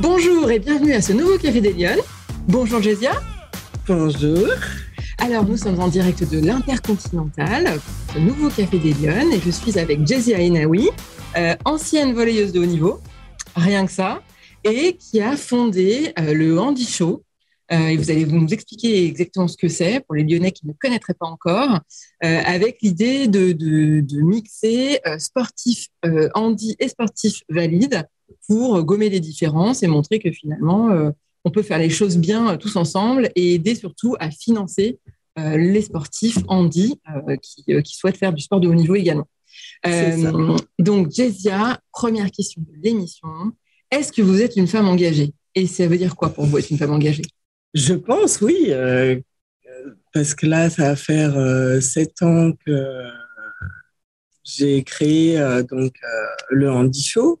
Bonjour et bienvenue à ce nouveau Café des Lyonnes. Bonjour Jésia. Bonjour. Alors, nous sommes en direct de l'Intercontinental, ce nouveau Café des Lyonnes, et je suis avec Jésia Enaoui, euh, ancienne volleyeuse de haut niveau, rien que ça, et qui a fondé euh, le Handy Show. Euh, et vous allez nous expliquer exactement ce que c'est pour les Lyonnais qui ne connaîtraient pas encore, avec l'idée de, de, de, mixer sportif handi et sportif valide pour gommer les différences et montrer que finalement, on peut faire les choses bien tous ensemble et aider surtout à financer les sportifs handi qui, qui, souhaitent faire du sport de haut niveau également. donc, Jésia, première question de l'émission. Est-ce que vous êtes une femme engagée? Et ça veut dire quoi pour vous être une femme engagée? Je pense, oui. Euh, parce que là, ça va faire euh, sept ans que j'ai créé euh, donc le Handy Show.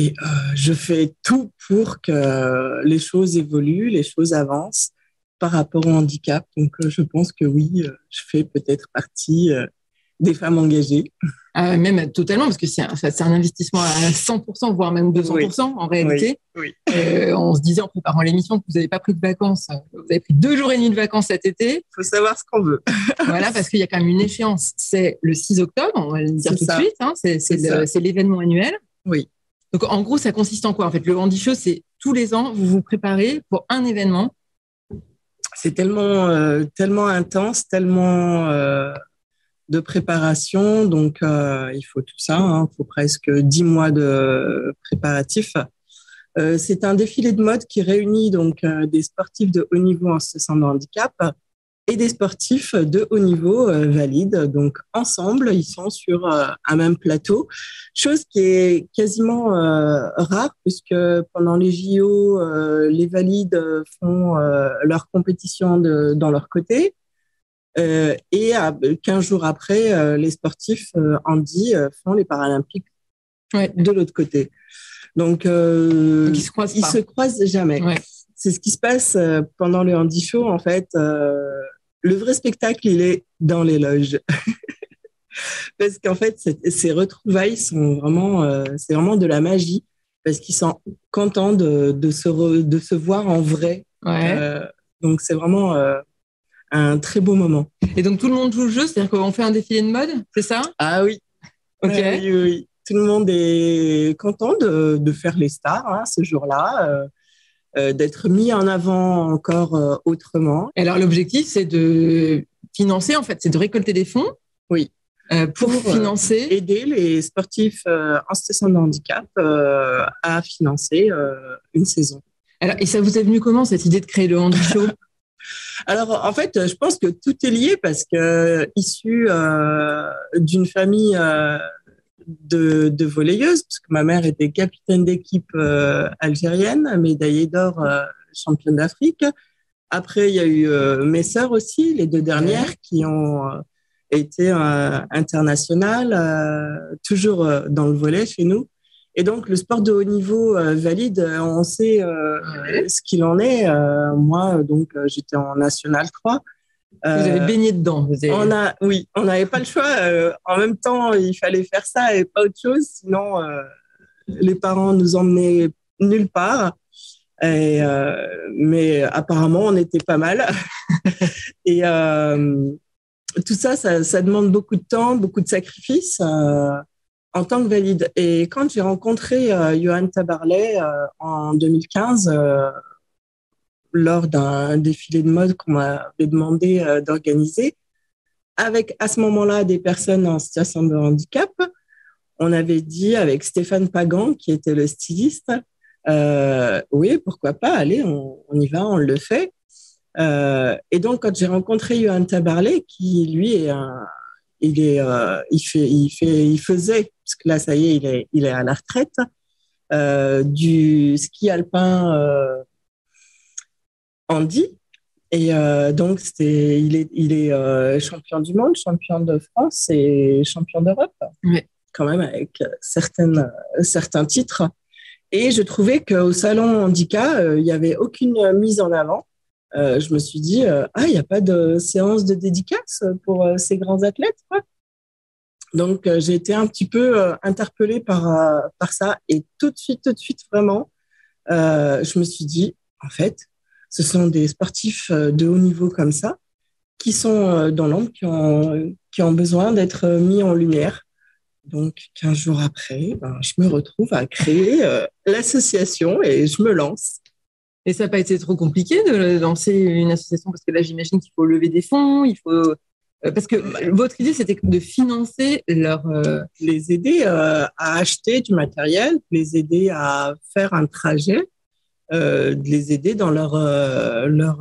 Et je fais tout pour que les choses évoluent, les choses avancent par rapport au handicap. Donc, je pense que oui, je fais peut-être partie des femmes engagées. Ah, même totalement, parce que c'est un, un, investissement à 100%, voire même 200% en réalité. Euh, on se disait en préparant l'émission que vous n'avez pas pris de vacances. Vous avez pris deux jours et demi de vacances cet été. Il faut savoir ce qu'on veut. voilà, parce qu'il y a quand même une échéance. C'est le 6 octobre, on va le dire tout de suite. Hein, c'est l'événement annuel. Oui. Donc en gros, ça consiste en quoi? En fait, le Handy Show, c'est tous les ans, vous vous préparez pour un événement. C'est tellement, euh, tellement intense, tellement. Euh, de préparation. Donc, euh, il faut tout ça. Hein. Il faut presque dix mois de préparatifs. C'est un défilé de mode qui réunit donc des sportifs de haut niveau en situation de handicap et des sportifs de haut niveau valides. Donc, ensemble, ils sont sur un même plateau, chose qui est quasiment rare puisque pendant les JO, les valides font leur compétition de, dans leur côté euh, et 15 jours après, euh, les sportifs handi euh, font les Paralympiques de l'autre côté. Donc, ils se croisent, se croisent jamais. C'est ce qui se passe pendant le handi show. En fait, le vrai spectacle, il est dans les loges. parce qu'en fait, ces retrouvailles sont vraiment, c'est vraiment de la magie parce qu'ils sont contents de, de, se de se voir en vrai. donc, c'est vraiment un très beau moment. Et donc tout le monde joue le jeu, c'est-à-dire qu'on fait un défilé de mode, c'est ça? Ah oui. Ok. oui, oui, Tout le monde est content de, de faire les stars hein, ce jour-là, euh, euh, d'être mis en avant encore euh, autrement. Alors l'objectif, c'est de financer, en fait, c'est de récolter des fonds. Oui. pour, pour financer. aider les sportifs en situation de handicap à financer une saison. Alors, et ça vous est venu comment cette idée de créer le Handy Show? Alors, en fait, je pense que tout est lié parce que issu euh, d'une famille euh, de, de volleyeuses, parce que ma mère était capitaine d'équipe euh, algérienne, médaillée d'or championne d'Afrique. Après, il y a eu mes sœurs aussi, les deux dernières, qui ont été internationales, toujours dans le volet chez nous. Et donc, le sport de haut niveau euh, valide, euh, on sait euh, ce qu'il en est. moi, donc, j'étais en National 3. Vous avez baigné dedans. Vous avez... On a, oui, on n'avait pas le choix. en même temps, il fallait faire ça et pas autre chose. Sinon, les parents nous emmenaient nulle part. Et, mais apparemment, on était pas mal. et tout ça, ça, ça, demande beaucoup de temps, beaucoup de sacrifices en tant que valide. Et quand j'ai rencontré euh, Johan Tabarlet euh, en 2015, euh, lors d'un défilé de mode qu'on m'avait demandé euh, d'organiser, avec à ce moment-là des personnes en situation de handicap, on avait dit avec Stéphane Pagan, qui était le styliste, oui, pourquoi pas, allez, on, y va, on le fait. et donc, quand j'ai rencontré Johan Tabarlet, qui lui est il est, il fait, il fait, il faisait parce que là, ça y est, il est, il est à la retraite, euh, du ski alpin euh, Andy. Et euh, donc, c'est, il est, il est euh, champion du monde, champion de France et champion d'Europe, oui. quand même avec certaines, certains titres. Et je trouvais qu'au salon handicap, il n'y avait aucune mise en avant. Euh, je me suis dit, euh, ah, il n'y a pas de séance de dédicace pour euh, ces grands athlètes. Quoi. Donc, j'ai été un petit peu interpellée par, par ça. Et tout de suite, tout de suite, vraiment, je me suis dit, en fait, ce sont des sportifs de haut niveau comme ça qui sont dans l'ombre, qui ont, qui ont besoin d'être mis en lumière. Donc, 15 jours après, ben, je me retrouve à créer l'association et je me lance. Et ça n'a pas été trop compliqué de lancer une association? Parce que là, j'imagine qu'il faut lever des fonds, il faut euh, parce que votre idée c'était de financer leur euh, les aider euh, à acheter du matériel, les aider à faire un trajet, de les aider dans leur leur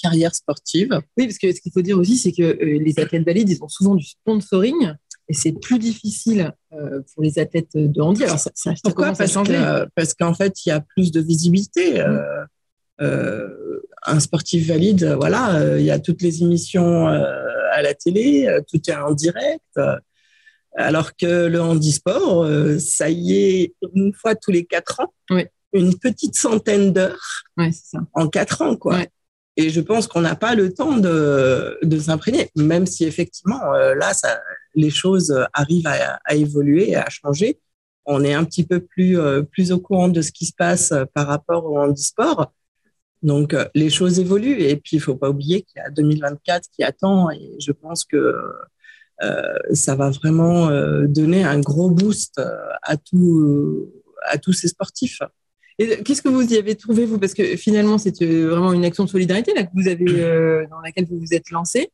carrière sportive. Oui, parce que ce qu'il faut dire aussi c'est que les athlètes valides ils ont souvent du sponsoring et c'est plus difficile euh, pour les athlètes de handi. Alors, ça, Pourquoi parce, parce qu'en fait, il y a plus de visibilité. Euh, euh, un sportif valide, voilà, il y a toutes les émissions à la télé, tout est en direct. Alors que le handisport, ça y est, une fois tous les quatre ans, une petite centaine d'heures en quatre ans, quoi. Et je pense qu'on n'a pas le temps de, de s'imprégner, même si effectivement, là, ça, les choses arrivent à, évoluer et à changer. On est un petit peu plus, euh, plus au courant de ce qui se passe euh, par rapport au handisport. Donc, euh, les choses évoluent. Et puis, il faut pas oublier qu'il y a 2024 qui attend. Et je pense que ça va vraiment donner un gros boost à, tout, à tous ces sportifs. Et qu'est-ce que vous y avez trouvé, vous? Parce que finalement, c'est vraiment une action de solidarité là, que vous avez, dans laquelle vous vous êtes lancé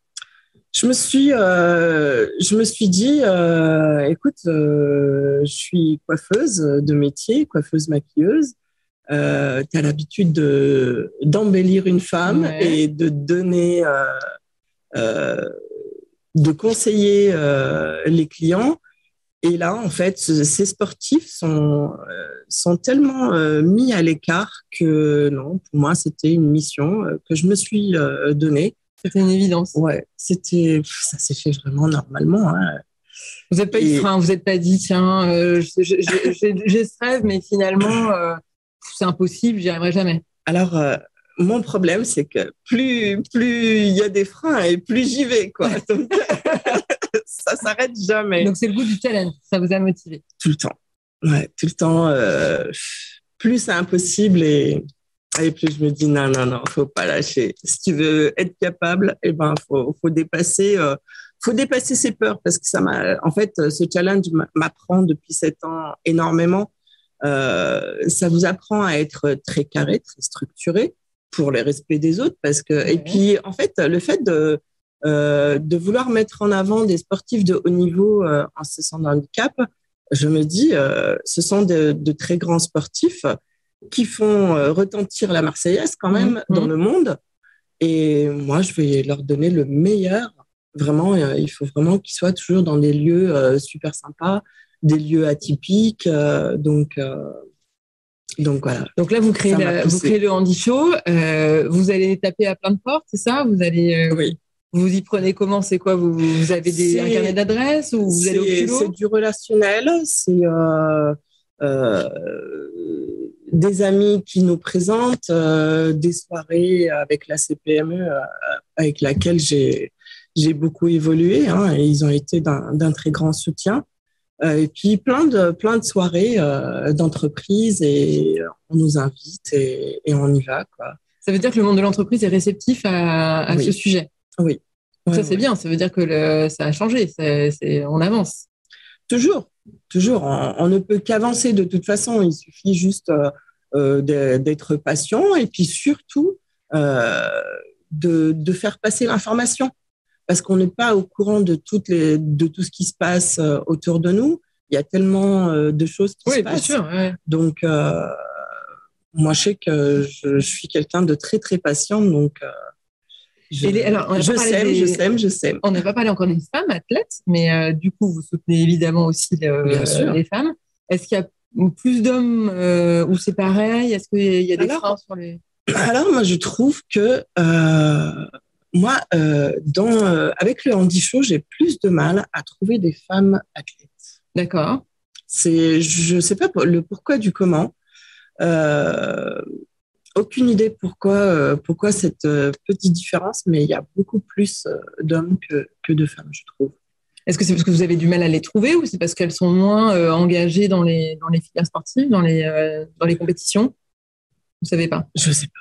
je me suis, euh, je me suis dit, euh, écoute, euh, je suis coiffeuse de métier, coiffeuse maquilleuse. tu as l'habitude de, d'embellir une femme et de donner, de conseiller les clients. Et là, en fait, ces sportifs sont, sont tellement mis à l'écart que non, pour moi, c'était une mission que je me suis donnée c'était une évidence. Ouais, c'était, ça s'est fait vraiment normalement. Hein. Vous n'êtes pas vous n'êtes pas dit, tiens, euh, j'ai ce rêve, mais finalement, euh, c'est impossible, j'y arriverai jamais. Alors, euh, mon problème, c'est que plus plus il y a des freins et plus j'y vais, quoi. Donc, ça s'arrête jamais. Donc, c'est le goût du challenge, ça vous a motivé. Tout le temps. Ouais, tout le temps. plus c'est impossible et et puis je me dis non, non, non, faut pas lâcher. Si tu veux être capable, eh ben faut, faut dépasser, euh, faut dépasser ses peurs parce que ça m'a, en fait, ce challenge m'apprend depuis sept ans énormément. Euh, ça vous apprend à être très carré, très structuré pour le respect des autres parce que, et puis en fait, le fait de euh, de vouloir mettre en avant des sportifs de haut niveau euh, en se sentant handicap, je me dis, euh, ce sont de, de très grands sportifs qui font euh, retentir la Marseillaise quand même mhm. dans le monde. Et moi, je vais leur donner le meilleur. Vraiment, euh, il faut vraiment qu'ils soient toujours dans des lieux euh, super sympas, des lieux atypiques. donc, donc voilà. Donc là, vous créez, vous créez le Handy Show. vous allez taper à plein de portes, c'est ça? Vous allez. oui. Vous y prenez comment? C'est quoi? Vous, vous, avez des, un carnet d'adresses ou vous allez au culot? C'est du relationnel. C'est des amis qui nous présentent, euh, des soirées avec la CPME euh, avec laquelle j'ai j'ai beaucoup évolué hein, et ils ont été d'un très grand soutien. Euh, et puis plein de plein de soirées d'entreprise et on nous invite et, et, on y va quoi. Ça veut dire que le monde de l'entreprise est réceptif à, à ce sujet? Oui. ça c'est bien. Ça veut dire que le, ça a changé. C'est on avance. Toujours, toujours. On, ne peut qu'avancer de toute façon. Il suffit juste euh, d'être patient et puis surtout euh, de, de, faire passer l'information parce qu'on n'est pas au courant de, toutes les, de tout ce qui se passe euh, autour de nous. Il y a tellement de choses qui se passent. Sûr, Donc, moi, je sais que je, suis quelqu'un de très, très patient. Donc, je, alors, je sème, je sème, je sème. On n'a pas parlé encore des femmes athlètes, mais du coup, vous soutenez évidemment aussi les femmes. Est-ce qu'il y a plus d'hommes euh, ou c'est pareil? Est-ce qu'il y a des freins sur les Alors moi je trouve que euh, moi euh, dans avec le handi show j'ai plus de mal à trouver des femmes athlètes. D'accord. C'est je sais pas le pourquoi du comment. Aucune idée pourquoi pourquoi cette petite différence, mais il y a beaucoup plus d'hommes que, que de femmes, je trouve. Est-ce que c'est parce que vous avez du mal à les trouver ou c'est parce qu'elles sont moins euh, engagées dans les, dans les filières sportives, dans les, euh, dans les compétitions? Vous savez pas? Je sais pas.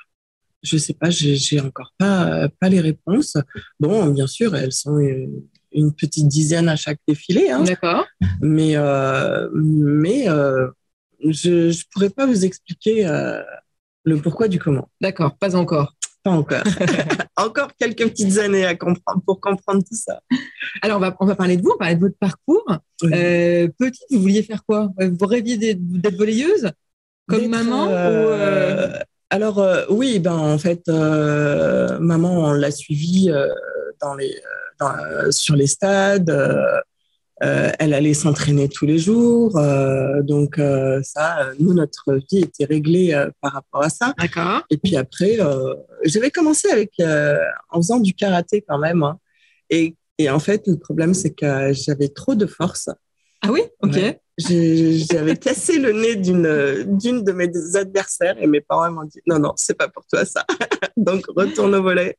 Je sais pas, j'ai encore pas, pas les réponses. Bon, bien sûr, elles sont une, petite dizaine à chaque défilé. Hein. D'accord. Mais, euh, mais euh, je ne pourrais pas vous expliquer euh, le pourquoi du comment. D'accord, pas encore. Pas encore. encore quelques petites années à comprendre pour comprendre tout ça. Alors, on va, on va parler de vous, on va parler de votre parcours. petite, vous vouliez faire quoi? Vous rêviez d'être volleyeuse Comme maman alors euh, oui, ben en fait, euh, maman, on l'a suivie euh, dans les, sur les stades. Elle allait s'entraîner tous les jours, donc ça, nous notre vie était réglée par rapport à ça. D'accord. Et puis après, j'avais commencé avec en faisant du karaté quand même, hein. et, et en fait, le problème c'est que j'avais trop de force. Ah oui, ok. J'avais cassé le nez d'une d'une de mes adversaires et mes parents m'ont dit non non c'est pas pour toi ça donc retourne au volet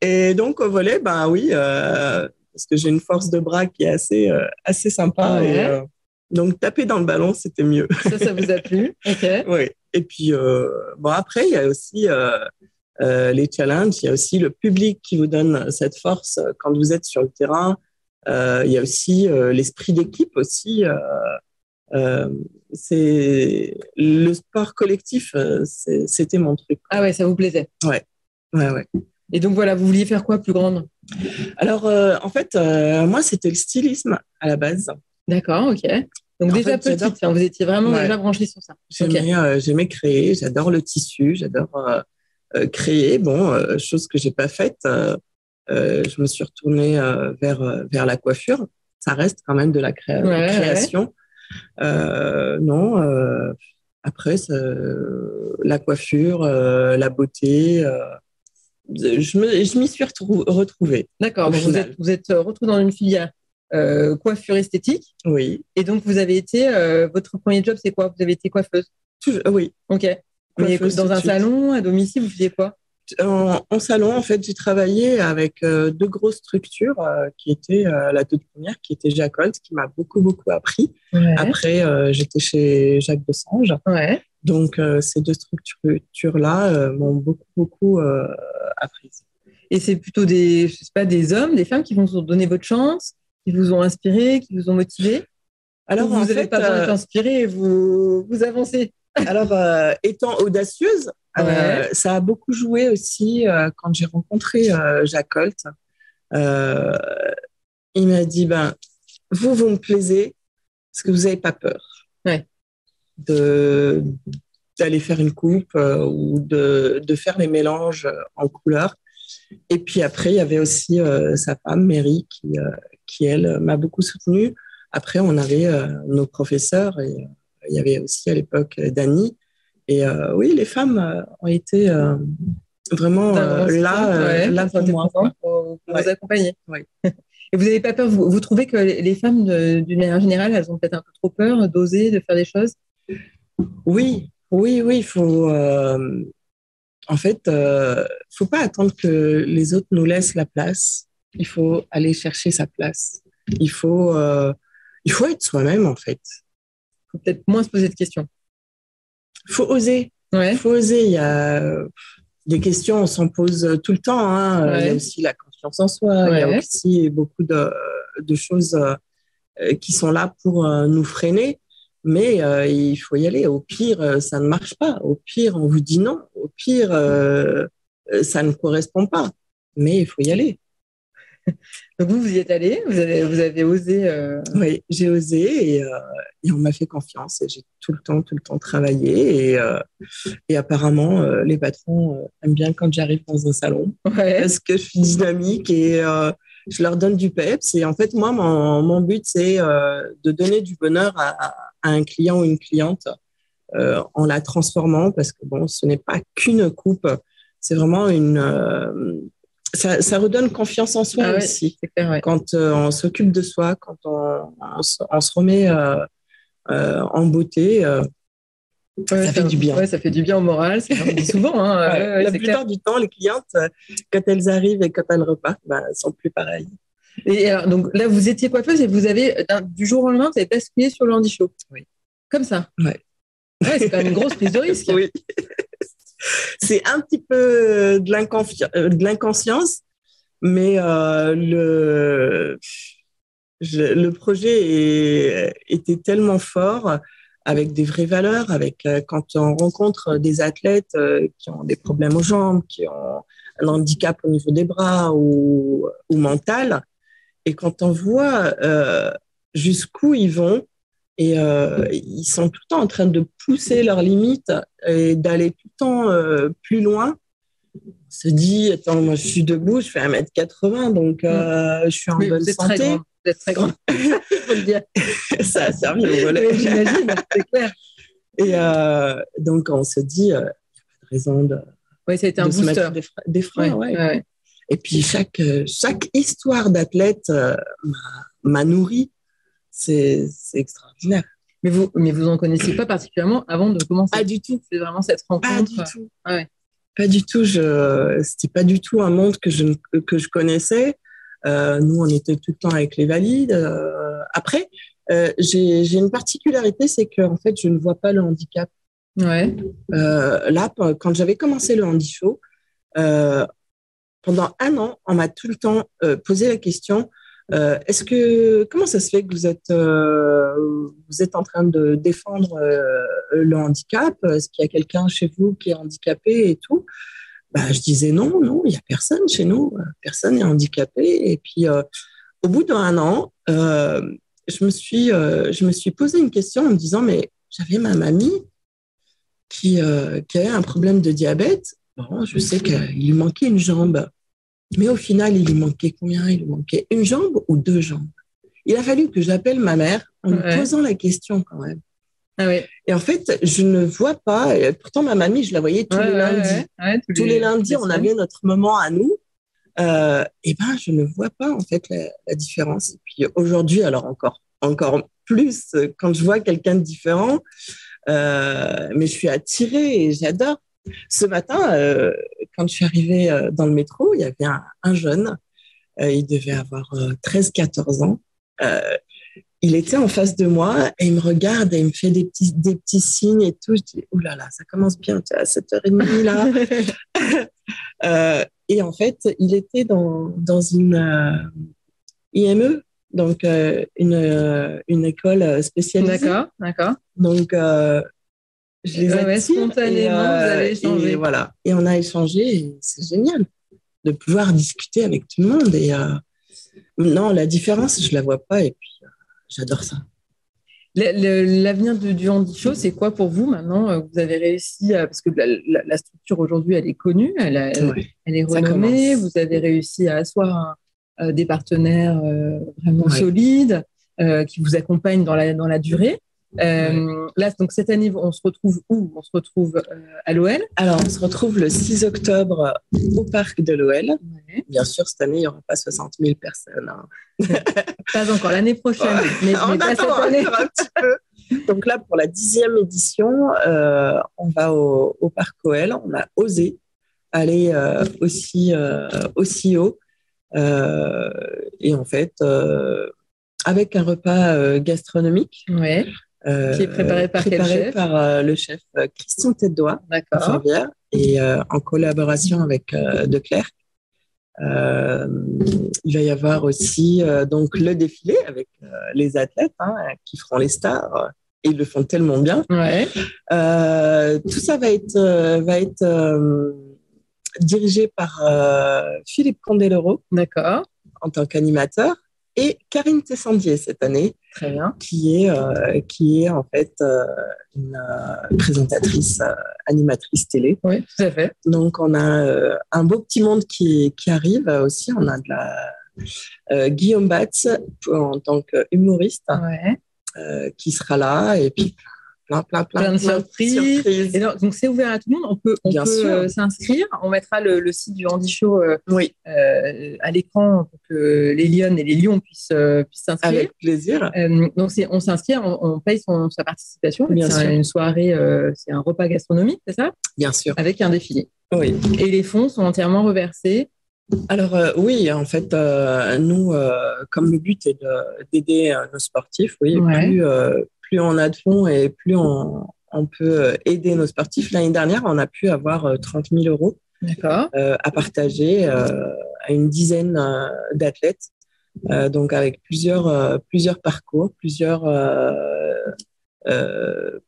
et donc au volet ben oui euh, parce que j'ai une force de bras qui est assez euh, assez sympa ah et, euh, donc taper dans le ballon c'était mieux ça ça vous a plu? Ok oui et puis bon après il y a aussi les challenges il y a aussi le public qui vous donne cette force quand vous êtes sur le terrain euh, il y a aussi euh, l'esprit d'équipe aussi. Euh, c'est le sport collectif, c'était mon truc. Ah ouais, ça vous plaisait? Ouais, ouais, ouais. Et donc voilà, vous vouliez faire quoi plus grande? Alors en fait, moi c'était le stylisme à la base. D'accord, ok. Donc déjà petite, hein, vous étiez vraiment déjà branché sur ça. J'aimais créer, j'adore le tissu, j'adore créer. Bon, chose que j'ai pas faite. Euh, je me suis retournée euh, vers, euh, vers la coiffure. Ça reste quand même de la création. non, après, la coiffure, la beauté, je m'y suis retrouvée. D'accord, vous êtes, vous êtes retrouvée dans une filière coiffure esthétique. Oui. Et donc, vous avez été, votre premier job, c'est quoi? Vous avez été coiffeuse? Oui. Ok. Mais dans un salon, à domicile, vous faisiez quoi? En, salon, en fait, j'ai travaillé avec euh, deux grosses structures euh, qui étaient euh, la toute première, qui était Jacolt, qui m'a beaucoup beaucoup appris. Après, j'étais chez Jacques Desange. Ouais. Donc, ces deux structures-là m'ont beaucoup beaucoup appris. Et c'est plutôt des, je sais pas, des hommes, des femmes qui vous ont donné votre chance, qui vous ont inspiré, qui vous ont motivé. Alors, vous n'avez pas besoin d'être inspiré vous vous avancez. Alors, étant audacieuse, euh, ça a beaucoup joué aussi euh, quand j'ai rencontré euh, Jacques Holt. il m'a dit ben, Vous, vous me plaisez parce que vous n'avez pas peur de, d'aller faire une coupe ou de, de, faire les mélanges en couleurs. Et puis après, il y avait aussi sa femme, Mary, qui, qui elle, m'a beaucoup soutenue. Après, on avait nos professeurs et il y avait aussi à l'époque Dany et euh, oui, les femmes euh, ont été euh, vraiment là, là pour moi. Pour, vous accompagner. Et vous n'avez pas peur, vous, trouvez que les femmes, d'une manière générale, elles ont peut-être un peu trop peur d'oser, de faire des choses? Oui, oui, oui. Il faut. en fait, il ne faut pas attendre que les autres nous laissent la place. Il faut aller chercher sa place. Il faut, il faut être soi-même, en fait. Il faut peut-être moins se poser de questions faut oser. Il faut oser. Il y a des questions, on s'en pose tout le temps. Hein. Il y a aussi la confiance en soi. Il y a aussi beaucoup de, de, choses euh, qui sont là pour euh, nous freiner. Mais euh, il faut y aller. Au pire, ça ne marche pas. Au pire, on vous dit non. Au pire, ça ne correspond pas. Mais il faut y aller. Donc vous, vous y êtes allé, vous avez, vous avez osé. Euh, oui, j'ai osé euh, et, on m'a fait confiance j'ai tout le temps, tout le temps travaillé et, euh, et apparemment les patrons aiment bien quand j'arrive dans un salon parce que je suis dynamique et je leur donne du peps et en fait moi mon, mon but c'est de donner du bonheur à, à, un client ou une cliente en la transformant parce que bon ce n'est pas qu'une coupe, c'est vraiment une ça, redonne confiance en soi ah aussi. Quand euh, on s'occupe de soi, quand on, on, se remet euh, euh, en beauté, ça fait du bien. ça fait du bien au moral, c'est souvent. Hein, la plupart du temps, les clientes, quand elles arrivent et quand elles repartent, ben, elles sont plus pareilles. Et donc là, vous étiez coiffeuse et vous avez, du jour au lendemain, vous avez basculé sur le handi show. Oui. Comme ça. Ouais. c'est quand même une grosse prise de risque. oui. c'est un petit peu de l'inconscience, mais le, le projet était tellement fort avec des vraies valeurs, avec quand on rencontre des athlètes qui ont des problèmes aux jambes, qui ont un handicap au niveau des bras ou, ou mental, et quand on voit jusqu'où ils vont, et euh, ils sont tout le temps en train de pousser leurs limites et d'aller tout le temps euh, plus loin. On se dit, attends, moi je suis debout, je fais 1m80, donc euh, je suis en bonne vous santé. Très grand. Vous êtes très grand, faut le dire. Ça a servi au volet. J'imagine, c'est clair. Et donc on se dit, il n'y a pas de raison de, oui, ça a été un booster. des, freins. Des freins Ouais, ouais. ouais. Et puis chaque, chaque histoire d'athlète m'a- m'a nourri. C'est extraordinaire. Mais vous, mais vous en connaissiez pas particulièrement avant de commencer? Pas du tout. C'est vraiment cette rencontre? Pas du tout. Ah ouais. Pas du tout. Je, c'était pas du tout un monde que je, que je connaissais. Euh, nous, on était tout le temps avec les valides. Euh, après, euh, j'ai, une particularité, c'est que en fait, je ne vois pas le handicap. Ouais. Euh, là, quand j'avais commencé le handi show, euh, pendant un an, on m'a tout le temps euh, posé la question euh, est-ce que comment ça se fait que vous êtes euh, vous êtes en train de défendre le handicap? Est-ce qu'il y a quelqu'un chez vous qui est handicapé et tout? Bah, je disais non, non, il n'y a personne chez nous, personne n'est handicapé. Et puis, au bout d'un an, je, me suis, je me suis posé une question en me disant, mais j'avais ma mamie qui, qui avait un problème de diabète. Bon, je sais qu'il lui manquait une jambe. Mais au final, il lui manquait combien? Il lui manquait une jambe ou deux jambes? Il a fallu que j'appelle ma mère en me Ouais. posant la question quand même. Ah ouais. Et en fait, je ne vois pas, et pourtant ma mamie, je la voyais tous Ouais, les lundis. Ouais, tous les lundis, on avait notre moment à nous. Euh, et ben, je ne vois pas en fait la, la différence. Et puis aujourd'hui, alors encore, encore plus euh, quand je vois quelqu'un de différent, euh, mais je suis attirée et j'adore. Ce matin, euh, quand je suis arrivée euh, dans le métro, il y avait un, un jeune, euh, il devait avoir 13-14 ans. Il était en face de moi et il me regarde et il me fait des petits, des petits signes et tout. Je dis, oulala, là là, ça commence bien, tu à 7h30 là. Et en fait, il était dans, dans une IME, donc une, une école spécialisée. D'accord, d'accord. Donc, je les ouais, attire. spontanément, et, vous avez échangé. Et voilà. Et on a échangé et c'est génial de pouvoir discuter avec tout le monde. Et euh, non, la différence, je la vois pas et puis euh, j'adore ça. L'avenir du, handi show, c'est quoi pour vous maintenant euh, Vous avez réussi, à- parce que la, la- la structure aujourd'hui, elle est connue, elle, a- elle- Ouais. elle est renommée, vous avez réussi à asseoir un- euh, des partenaires euh, vraiment Ouais. solides euh, qui vous accompagnent dans la, dans la durée. Euh, Là, donc cette année, on se retrouve où? On se retrouve euh, à l'OL. Alors, on se retrouve le 6 octobre au parc de l'OL. Ouais. Bien sûr, cette année, il n'y aura pas 60 000 personnes. hein. Pas encore l'année prochaine, mais, On mais pas cette année. un petit peu. Donc là, pour la dixième édition, euh, on va au, au parc OL. On a osé aller aussi, aussi haut. Et en fait, avec un repas euh, gastronomique. Ouais, Qui est préparé par quel préparé chef par, euh, le chef euh, Christian Tête-Doigt. d'accord. Et euh, en collaboration avec euh, De Clercq. Euh, il va y avoir aussi euh, donc le défilé avec euh, les athlètes hein, qui feront les stars et ils le font tellement bien. Ouais, Euh, tout ça va être euh, va être euh, dirigé par euh, Philippe Condelero d'accord. en tant qu'animateur et Karine Tessandier cette année Très bien. qui est euh, qui est en fait euh, une euh, présentatrice animatrice télé. Oui, tout à fait. Donc, on a un beau petit monde qui, qui arrive aussi. On a de la Guillaume Batz en tant qu'humoriste Ouais. qui sera là. Et puis, plein, plein, plein, Plein de surprises. surprises. Et donc, donc, c'est ouvert à tout le monde. On peut, on Bien peut euh, s'inscrire. On mettra le, le site du Handy Show euh, Oui, euh, à l'écran pour que les lionnes et les lions puissent euh, puissent s'inscrire. avec plaisir. Donc, c'est, on s'inscrit, on, on paye son, sa participation. Bien c'est sûr. une soirée, c'est un repas gastronomique, c'est ça? Bien sûr. Avec un défilé. Oui. Et les fonds sont entièrement reversés. Alors, euh, oui, en fait, euh, nous, euh, comme le but est de- d'aider nos sportifs, oui, Ouais. plus, plus on a de fonds et plus on, on peut aider nos sportifs. L'année dernière, on a pu avoir 30 000 euros à partager à une dizaine d'athlètes. donc avec plusieurs, plusieurs parcours, plusieurs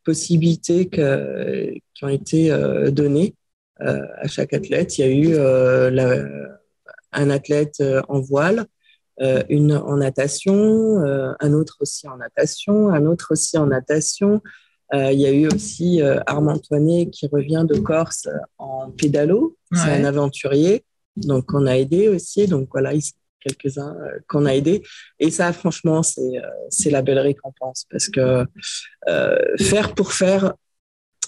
possibilités qui ont été données à chaque athlète. Il y a eu un athlète en voile, euh, une en natation, euh, un autre aussi en natation, un autre aussi en natation. Euh, il y a eu aussi Armand Antoinet qui revient de Corse en pédalo. C'est un aventurier. Donc, on a aidé aussi. Donc, voilà, quelques-uns qu'on a aidés. Et ça, franchement, c'est la belle récompense parce que faire pour faire,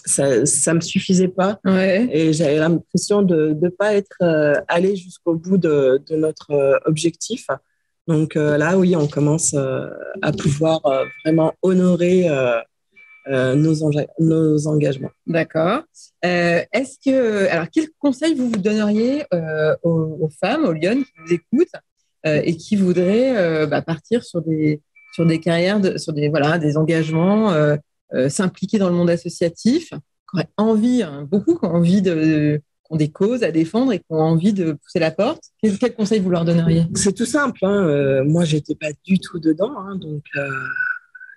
ça ne me suffisait pas. Et j'avais l'impression de ne pas être allé jusqu'au bout de, de, notre objectif. Donc euh, là, oui, on commence euh, à pouvoir euh, vraiment honorer nos, engagements. D'accord. Est-ce que, alors, quel conseil vous vous donneriez aux, femmes, aux Lyon qui vous écoutent et qui voudraient bah, partir sur des sur des carrières, sur des voilà, des engagements, s'impliquer dans le monde associatif, qui auraient envie, hein, beaucoup qui ont envie de ont des causes à défendre et qui ont envie de pousser la porte. Quel, conseil vous leur donneriez? C'est tout simple. Hein. Euh, moi, j'étais pas du tout dedans, hein, donc euh,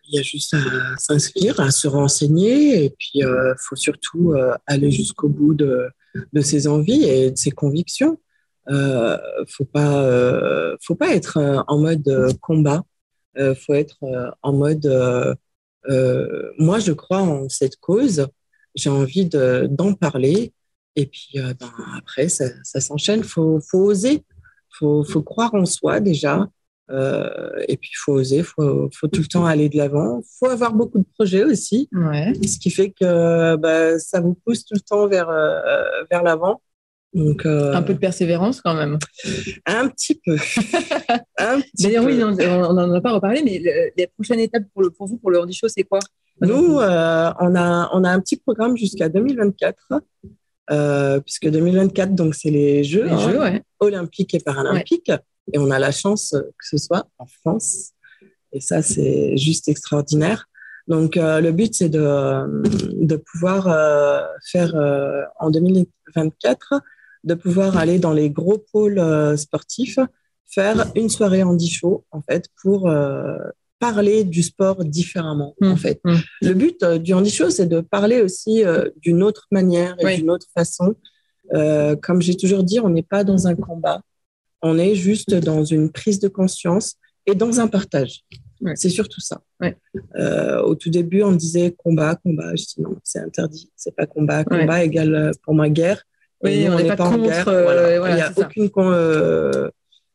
il y a juste à s'inscrire, à se renseigner, et puis il euh, faut surtout aller jusqu'au bout de, de, ses envies et de ses convictions. faut pas, faut pas être en mode combat. faut être en mode. moi, je crois en cette cause. J'ai envie d'en parler et puis euh, ben, après, ça, s'enchaîne. Il faut, faut, oser. Il faut, croire en soi déjà. Euh, et puis, il faut oser. Il faut, faut, tout le temps aller de l'avant. Il faut avoir beaucoup de projets aussi. Ce qui fait que bah, ça vous pousse tout le temps vers, euh, vers l'avant. Donc, un peu de persévérance quand même. Un petit peu. D'ailleurs, oui, on n'en a pas reparlé, mais les prochaines étapes pour, le, pour vous, pour le Handy Show, c'est quoi? Nous, on, a, on a un petit programme jusqu'à 2024 euh, puisque 2024, donc c'est les Jeux, hein, olympiques et paralympiques, et on a la chance que ce soit en France, et ça c'est juste extraordinaire. Donc euh, le but c'est de, de pouvoir euh, faire en 2024, de pouvoir aller dans les gros pôles sportifs, faire une soirée en show en fait pour parler du sport différemment, en mmh, fait. Mmh. Le but euh, du handi c'est de parler aussi euh, d'une autre manière et d'une autre façon. Euh, comme j'ai toujours dit, on n'est pas dans un combat, on est juste dans une prise de conscience et dans un partage. C'est surtout ça. au tout début, on disait combat, combat. Je dis non, c'est interdit. C'est pas combat. Combat égale pour moi guerre. Oui, on n'est pas, en guerre. Il n'y a aucune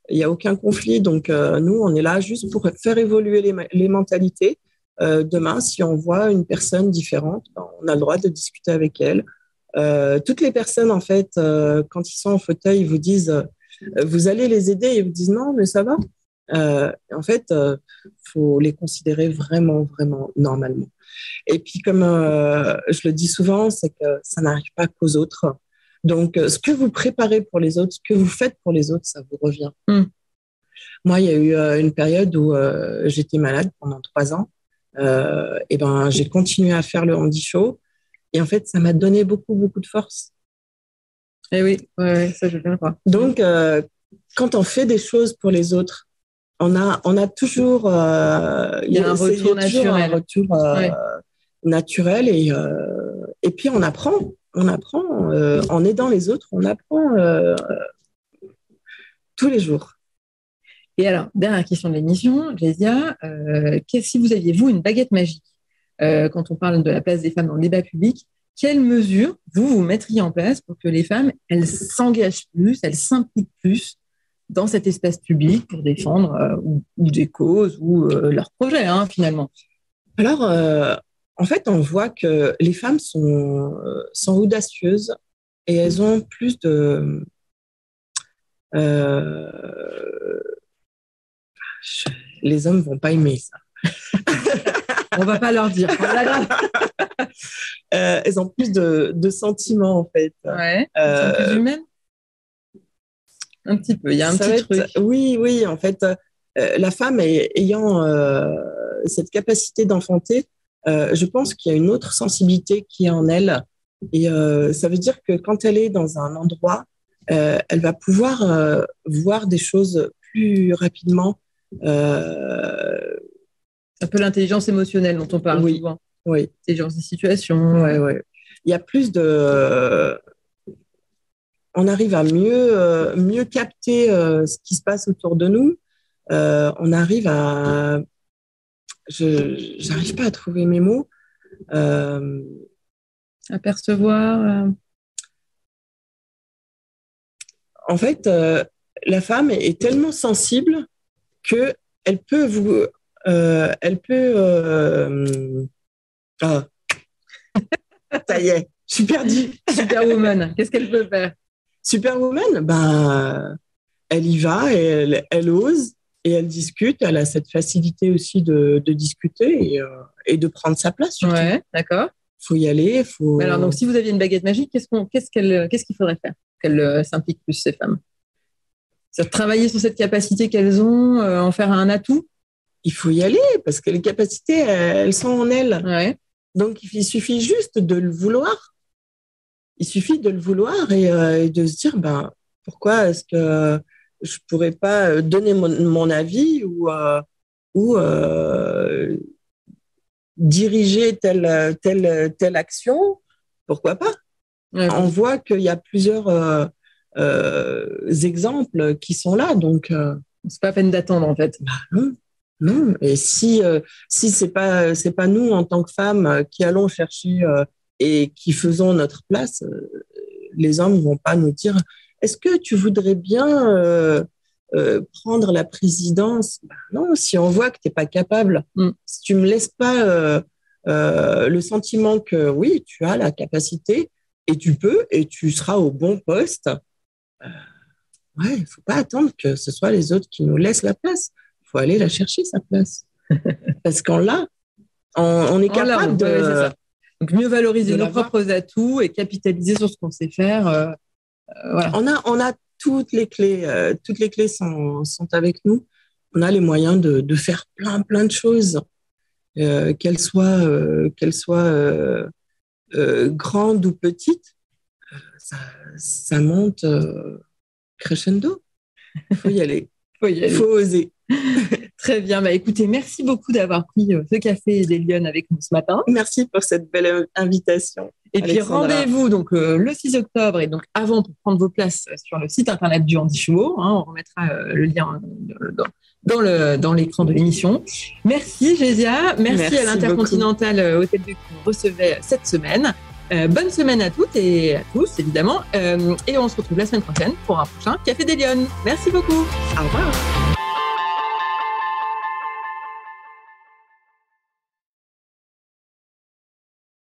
il n'y a aucun conflit. Donc, euh, nous, on est là juste pour faire évoluer les, mentalités. Euh, demain, si on voit une personne différente, ben, on a le droit de discuter avec elle. Euh, toutes les personnes, en fait, quand ils sont en fauteuil, ils vous disent, vous allez les aider, ils vous disent non, mais ça va. en fait, faut les considérer vraiment, vraiment normalement. Et puis, comme je le dis souvent, c'est que ça n'arrive pas qu'aux autres. Donc, euh, ce que vous préparez pour les autres, ce que vous faites pour les autres, ça vous revient. Hmm. Moi, il y a eu euh, une période où euh, j'étais malade pendant trois ans. et ben, j'ai continué à faire le handi show. Et en fait, ça m'a donné beaucoup, beaucoup de force. Eh oui, ça je viens pas. Donc, quand on fait des choses pour les autres, on a, on a toujours, il y a, un retour naturel, un retour naturel et, et puis on apprend on apprend, euh, en aidant les autres, on apprend euh, tous les jours. Et alors, dernière question de l'émission, Jésia, euh, si vous aviez, vous, une baguette magique, quand on parle de la place des femmes dans le débat public, quelles mesures vous, vous mettriez en place pour que les femmes, elles s'engagent plus, elles s'impliquent plus dans cet espace public pour défendre ou, des causes ou leurs projets, hein, finalement? Alors, en fait, on voit que les femmes sont, euh, sont audacieuses et elles ont plus de... Euh, les hommes vont pas aimer ça. on va pas leur dire. euh, elles ont plus de, de, sentiments en fait. Ouais. Elles sont plus humaines? Un petit peu. Il y a un petit truc. Oui, oui. En fait, euh, la femme ayant cette capacité d'enfanter, je pense qu'il y a une autre sensibilité qui est en elle. Et ça veut dire que quand elle est dans un endroit, elle va pouvoir voir des choses plus rapidement. un peu l'intelligence émotionnelle dont on parle oui, souvent. Oui. Intelligence des situations. Ouais, ouais. Il y a plus de on arrive à mieux, euh, mieux capter euh, ce qui se passe autour de nous. Euh, on arrive à. Je n'arrive pas à trouver mes mots. à percevoir. En fait, la femme est tellement sensible que elle peut vous. elle peut. Ah. Ça y est, je suis perdue. Superwoman, qu'est-ce qu'elle peut faire? Superwoman, ben, elle y va et elle, ose et elle discute. Elle a cette facilité aussi de, discuter euh, et, de prendre sa place. Surtout. Ouais, d'accord. Faut y aller. Faut... alors, donc, si vous aviez une baguette magique, qu'est-ce qu'est-ce qu'il faudrait faire qu'elles euh, s'impliquent plus ces femmes? C'est travailler sur cette capacité qu'elles ont, euh, en faire un atout? Il faut y aller parce que les capacités, elles sont en elles. Ouais. Donc, il suffit juste de le vouloir il suffit de le vouloir euh, et, de se dire ben, pourquoi est-ce que je ne pourrais pas donner mon, avis ou, euh, ou euh, diriger telle, telle, telle action Pourquoi pas? On voit qu'il y a plusieurs exemples qui sont là. Donc, c'est pas à peine d'attendre en fait. Bah, non. Non, et si si c'est pas c'est pas nous en tant que femmes qui allons chercher et qui faisons notre place, euh, les hommes ne vont pas nous dire est-ce que tu voudrais bien euh, euh, prendre la présidence? Ben Non, si on voit que tu n'es pas capable, mm. si tu ne me laisses pas le sentiment que oui, tu as la capacité et tu peux et tu seras au bon poste, ouais, il ne faut pas attendre que ce soit les autres qui nous laissent la place. Il faut aller la chercher, sa place. Parce qu'on l'a. On, est capable de. Donc, mieux valoriser nos propres atouts et capitaliser sur ce qu'on sait faire. Euh, euh, on, a, on a toutes les clés. Euh, toutes les clés sont, sont, avec nous. On a les moyens de, de faire plein, plein de choses, qu'elles soient, qu'elles soient grandes ou petites. Ça, ça monte crescendo. Il faut y aller. Il faut oser. Très bien. Bah, écoutez, merci beaucoup d'avoir pris euh, ce café des Lyonnes avec nous ce matin. Merci pour cette belle euh, invitation. Et puis rendez-vous donc euh, le 6 octobre et donc avant pour prendre vos places sur le site internet du Andy Show. Hein, on remettra le lien dans, le dans l'écran de l'émission. Merci Gésia, merci, à l'Intercontinental Hôtel de qui nous recevait cette semaine. bonne semaine à toutes et à tous évidemment. et on se retrouve la semaine prochaine pour un prochain Café des Lyonnes. Merci beaucoup. Au revoir.